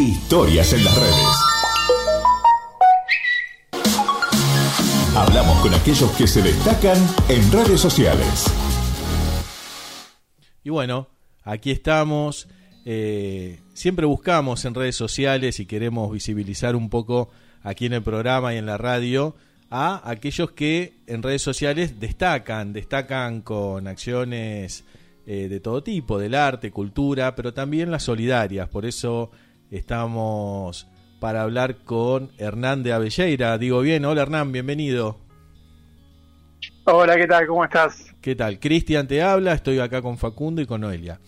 Historias en las redes. Hablamos con aquellos que se destacan en redes sociales. Y bueno, aquí estamos. Eh, siempre buscamos en redes sociales y queremos visibilizar un poco aquí en el programa y en la radio a aquellos que en redes sociales destacan, destacan con acciones eh, de todo tipo, del arte, cultura, pero también las solidarias. Por eso estamos para hablar con Hernán de Avelleira. Digo bien, hola Hernán, bienvenido. Hola, ¿qué tal? ¿Cómo estás? ¿Qué tal? Cristian te habla, estoy acá con Facundo y con Noelia.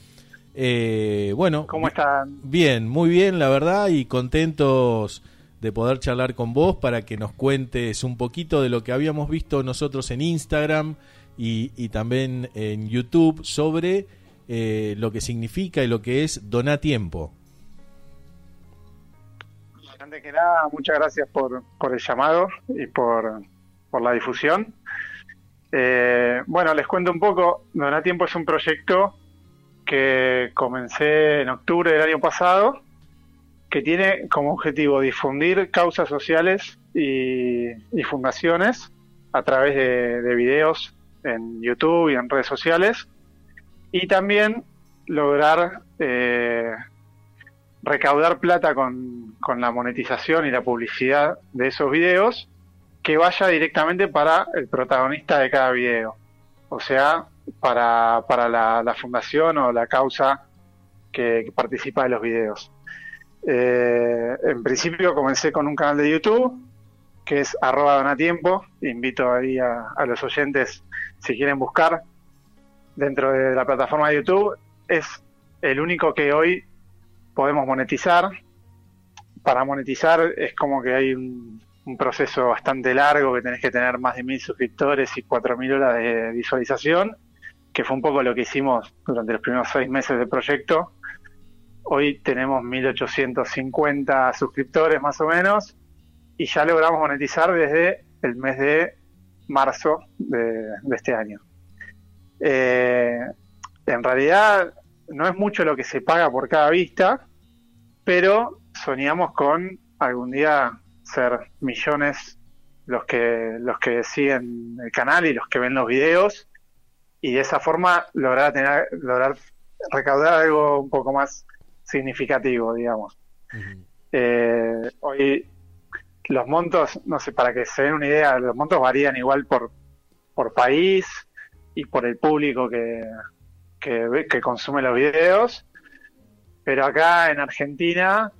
Eh, bueno, ¿cómo están? Bien, muy bien, la verdad, y contentos de poder charlar con vos para que nos cuentes un poquito de lo que habíamos visto nosotros en Instagram y, también en YouTube sobre eh, lo que significa y lo que es donar tiempo. Que nada, muchas gracias por, el llamado y por, la difusión. Eh, bueno, les cuento un poco. Donar Tiempo es un proyecto que comencé en octubre del año pasado que tiene como objetivo difundir causas sociales y, fundaciones a través de, videos en YouTube y en redes sociales y también lograr eh, recaudar plata con, la monetización y la publicidad de esos videos que vaya directamente para el protagonista de cada video, o sea, para, para la, fundación o la causa que participa de los videos. Eh, en principio comencé con un canal de YouTube que es arroba donatiempo. Invito ahí a, los oyentes si quieren buscar dentro de la plataforma de YouTube. Es el único que hoy podemos monetizar. Para monetizar es como que hay un, proceso bastante largo que tenés que tener más de mil suscriptores y cuatro mil horas de visualización, que fue un poco lo que hicimos durante los primeros seis meses del proyecto Hoy tenemos 1850 suscriptores más o menos y ya logramos monetizar desde el mes de marzo de, este año. Eh, en realidad no es mucho lo que se paga por cada vista, pero soñamos con algún día ser millones los que los que siguen el canal y los que ven los videos. Y de esa forma lograr tener lograr recaudar algo un poco más significativo, digamos. Eh, hoy los montos, no sé, para que se den una idea, los montos varían igual por, por país y por el público que, que, que consume los videos, pero acá en Argentina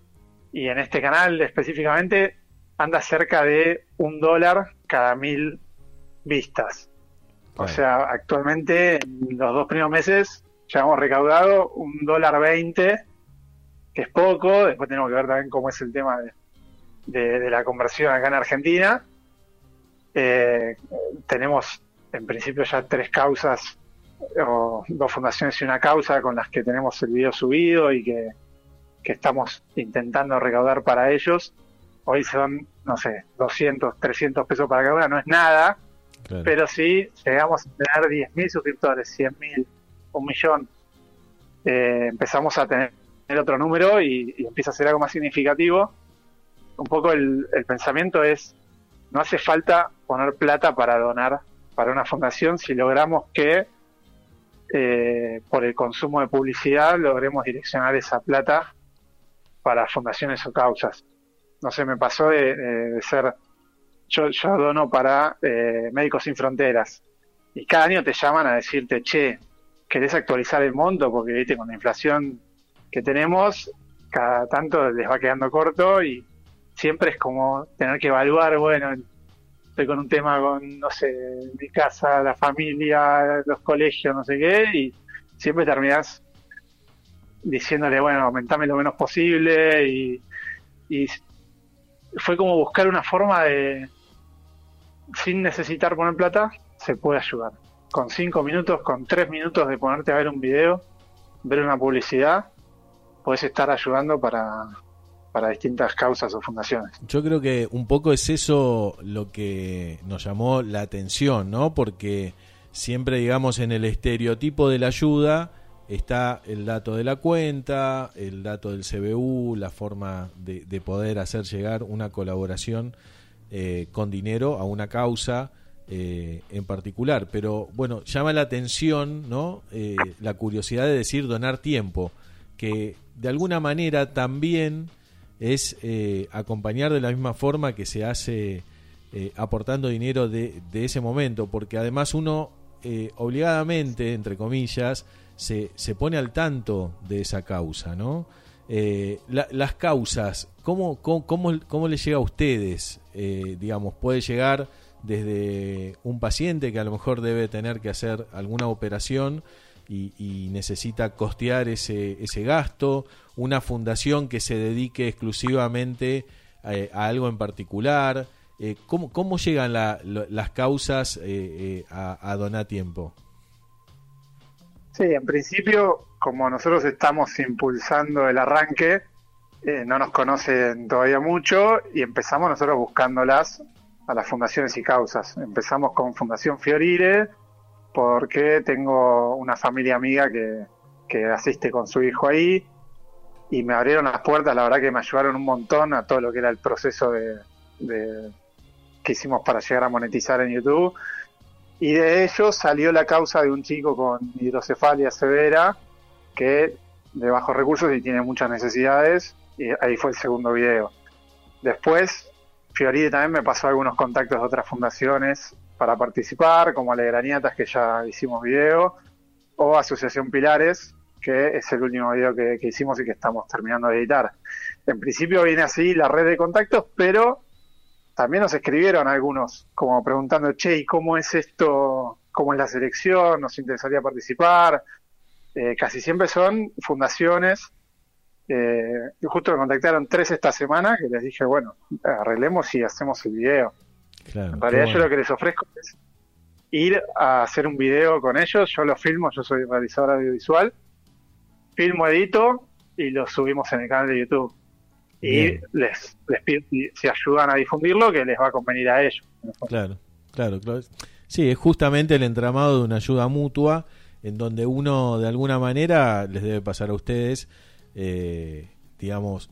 y en este canal específicamente anda cerca de un dólar cada mil vistas. O sea, actualmente en los dos primeros meses ya hemos recaudado un dólar veinte que es poco, después tenemos que ver también cómo es el tema de, la conversión acá en Argentina. Eh, tenemos en principio ya tres causas, o dos fundaciones y una causa con las que tenemos el video subido y que, estamos intentando recaudar para ellos. Hoy son, no sé, 200, 300 pesos para cada una, no es nada, pero sí llegamos a tener 10.000 suscriptores, 100.000, un millón. Eh, empezamos a tener el otro número y, empieza a ser algo más significativo. Un poco el, pensamiento es, no hace falta poner plata para donar para una fundación si logramos que eh, por el consumo de publicidad logremos direccionar esa plata para fundaciones o causas. No sé, me pasó de, ser, yo, yo, dono para eh, Médicos Sin Fronteras y cada año te llaman a decirte, che, ¿querés actualizar el monto? Porque viste, con la inflación que tenemos, cada tanto les va quedando corto y siempre es como tener que evaluar, bueno, estoy con un tema con, no sé, mi casa, la familia, los colegios, no sé qué, y siempre terminas diciéndole, bueno, aumentame lo menos posible y, y fue como buscar una forma de, sin necesitar poner plata, se puede ayudar. Con cinco minutos, con tres minutos de ponerte a ver un video, ver una publicidad, puedes estar ayudando para, para distintas causas o fundaciones. Yo creo que un poco es eso lo que nos llamó la atención, ¿no? Porque siempre, digamos, en el estereotipo de la ayuda está el dato de la cuenta, el dato del CBU, la forma de, poder hacer llegar una colaboración eh, con dinero a una causa eh, en particular. Pero bueno, llama la atención ¿no? Eh, la curiosidad de decir donar tiempo, que de alguna manera también es acompañar de la misma forma que se hace aportando dinero de, de, ese momento, porque además uno obligadamente, entre comillas, se, se pone al tanto de esa causa, ¿no? Eh, las causas, ¿cómo, cómo, cómo, le llega a ustedes? Eh, digamos, puede llegar desde un paciente que a lo mejor debe tener que hacer alguna operación y, necesita costear ese, ese gasto, una fundación que se dedique exclusivamente eh, a, algo en particular. ¿cómo, ¿Cómo llegan las causas a, a donar tiempo? Sí, en principio, como nosotros estamos impulsando el arranque, eh, no nos conocen todavía mucho y empezamos nosotros buscándolas a las fundaciones y causas. Empezamos con Fundación Fiorire porque tengo una familia amiga que, que asiste con su hijo ahí y me abrieron las puertas, la verdad que me ayudaron un montón a todo lo que era el proceso de, que hicimos para llegar a monetizar en YouTube y de ello salió la causa de un chico con hidrocefalia severa que de bajos recursos y tiene muchas necesidades. Y ahí fue el segundo video. Después, Fioride también me pasó algunos contactos de otras fundaciones para participar, como Alegraniatas, que ya hicimos video, o Asociación Pilares, que es el último video que, que hicimos y que estamos terminando de editar. En principio viene así la red de contactos, pero también nos escribieron algunos como preguntando, che, ¿y cómo es esto? ¿Cómo es la selección? ¿Nos interesaría participar? Eh, casi siempre son fundaciones. Eh, justo me contactaron tres esta semana que les dije, bueno, arreglemos y hacemos el video. en realidad yo lo que les ofrezco es ir a hacer un video con ellos, yo lo filmo, yo soy realizador audiovisual, filmo, edito y lo subimos en el canal de YouTube y les, les pido si, ayudan a difundirlo, que les va a convenir a ellos. Claro, claro, claro. Sí, es justamente el entramado de una ayuda mutua en donde uno de alguna manera les debe pasar a ustedes, eh, digamos,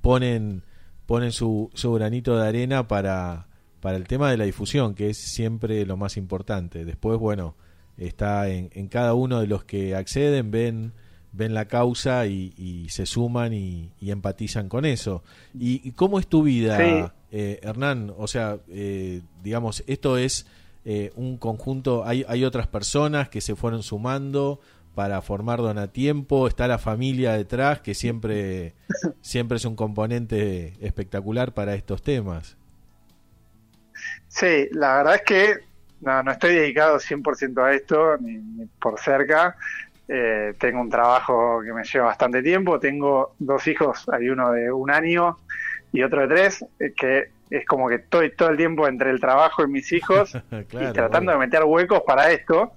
ponen, ponen su, su granito de arena para, para el tema de la difusión, que es siempre lo más importante. Después, bueno, está en, en cada uno de los que acceden, ven ven la causa y, se suman y, empatizan con eso. ¿Y, cómo es tu vida, eh, Hernán? O sea, eh, digamos, esto es eh, un conjunto, hay, hay otras personas que se fueron sumando para formar Donatiempo, está la familia detrás, que siempre, siempre es un componente espectacular para estos temas. Sí, la verdad es que no, no estoy dedicado 100% a esto, ni por cerca. Eh, tengo un trabajo que me lleva bastante tiempo, tengo dos hijos, hay uno de un año y otro de tres, eh, que es como que estoy todo el tiempo entre el trabajo y mis hijos y tratando de meter huecos para esto.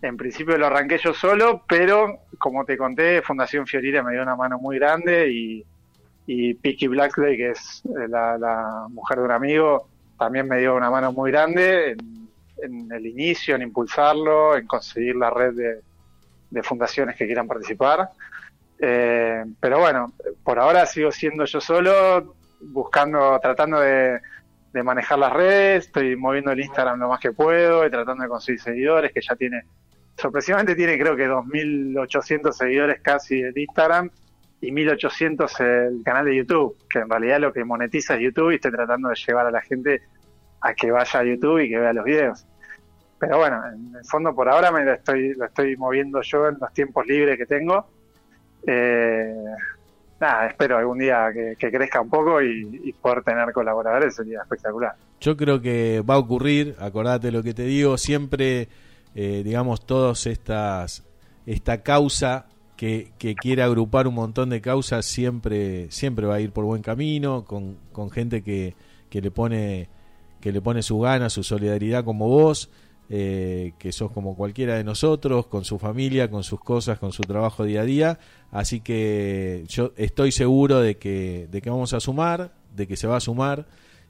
En principio lo arranqué yo solo, pero como te conté, Fundación Fiorita me dio una mano muy grande y, y Picky Blackday, que es eh, la, mujer de un amigo, también me dio una mano muy grande en el inicio, en impulsarlo, en conseguir la red de, de fundaciones que quieran participar. Eh, pero bueno, por ahora sigo siendo yo solo, buscando, tratando de, manejar las redes, estoy moviendo el Instagram lo más que puedo y tratando de conseguir seguidores, que ya tiene, sorpresivamente tiene creo que 2.800 seguidores casi el Instagram y 1.800 el canal de YouTube, que en realidad lo que monetiza es YouTube y estoy tratando de llevar a la gente a que vaya a YouTube y que vea los videos pero bueno, en el fondo por ahora me lo estoy, lo estoy moviendo yo en los tiempos libres que tengo. Eh, nada, espero algún día que, crezca un poco y, poder tener colaboradores sería espectacular. Yo creo que va a ocurrir, acordate lo que te digo, siempre, eh, digamos, todas estas, esta causa que, que quiere agrupar un montón de causas siempre, siempre va a ir por buen camino, con, con gente que, que le pone que le pone su gana, su solidaridad como vos eh, que sos como cualquiera de nosotros, con su familia, con sus cosas, con su trabajo día a día. Así que yo estoy seguro de que, de que vamos a sumar, de que se va a sumar.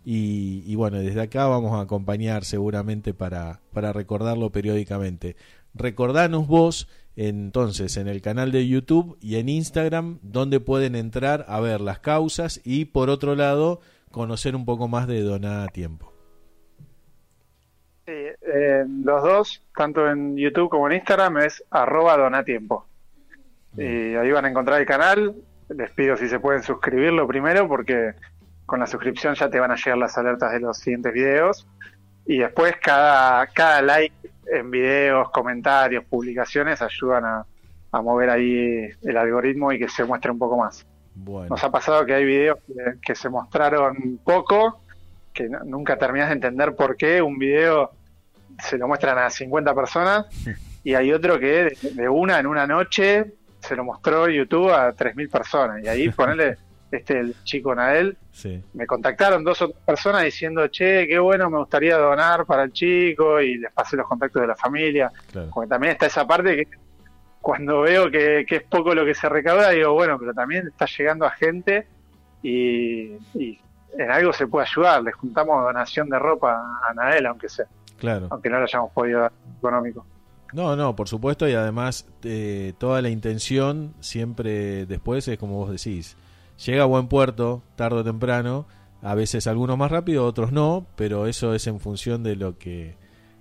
Y, bueno, desde acá vamos a acompañar seguramente para, para recordarlo periódicamente. Recordanos vos entonces en el canal de YouTube y en Instagram, donde pueden entrar a ver las causas y por otro lado conocer un poco más de Doná Tiempo. Eh, los dos, tanto en YouTube como en Instagram, es arroba donatiempo. Y ahí van a encontrar el canal. Les pido si se pueden suscribirlo primero porque con la suscripción ya te van a llegar las alertas de los siguientes videos. Y después cada, cada like en videos, comentarios, publicaciones ayudan a, mover ahí el algoritmo y que se muestre un poco más. Nos ha pasado que hay videos que, se mostraron poco, que nunca terminas de entender por qué un video se lo muestran a 50 personas y hay otro que de, una en una noche se lo mostró YouTube a 3.000 personas. Y ahí ponele este el chico Nael, me contactaron dos o tres personas diciendo, che, qué bueno, me gustaría donar para el chico y les pasé los contactos de la familia. Porque también está esa parte que cuando veo que, es poco lo que se recauda, digo, bueno, pero también está llegando a gente y, en algo se puede ayudar. Les juntamos donación de ropa a Nael, aunque sea. Claro. Aunque no lo hayamos podido dar económico. No, no, por supuesto, y además eh, toda la intención siempre después es como vos decís, llega a buen puerto, tarde o temprano, a veces algunos más rápido, otros no, pero eso es en función de lo que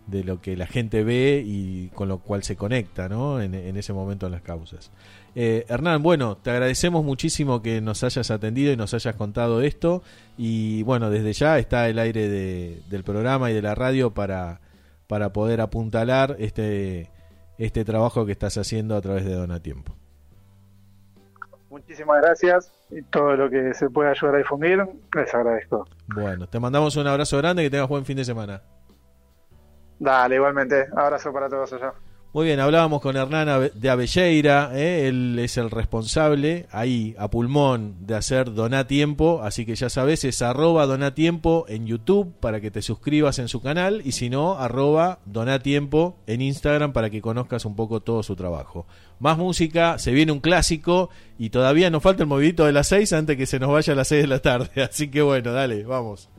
de lo que la gente ve y con lo cual se conecta ¿no? en, ese momento en las causas. Eh, Hernán, bueno, te agradecemos muchísimo que nos hayas atendido y nos hayas contado esto y bueno, desde ya está el aire de, del programa y de la radio para, para poder apuntalar este, este trabajo que estás haciendo a través de Donatiempo. Muchísimas gracias y todo lo que se pueda ayudar a difundir, les agradezco. Bueno, te mandamos un abrazo grande y que tengas buen fin de semana. Dale, igualmente. Abrazo para todos allá. Muy bien, hablábamos con Hernán de Avelleira, ¿eh? él es el responsable ahí a pulmón de hacer Donatiempo, así que ya sabes, es arroba Donatiempo en YouTube para que te suscribas en su canal y si no, arroba Donatiempo en Instagram para que conozcas un poco todo su trabajo. Más música, se viene un clásico y todavía nos falta el movidito de las 6 antes que se nos vaya a las 6 de la tarde, así que bueno, dale, vamos.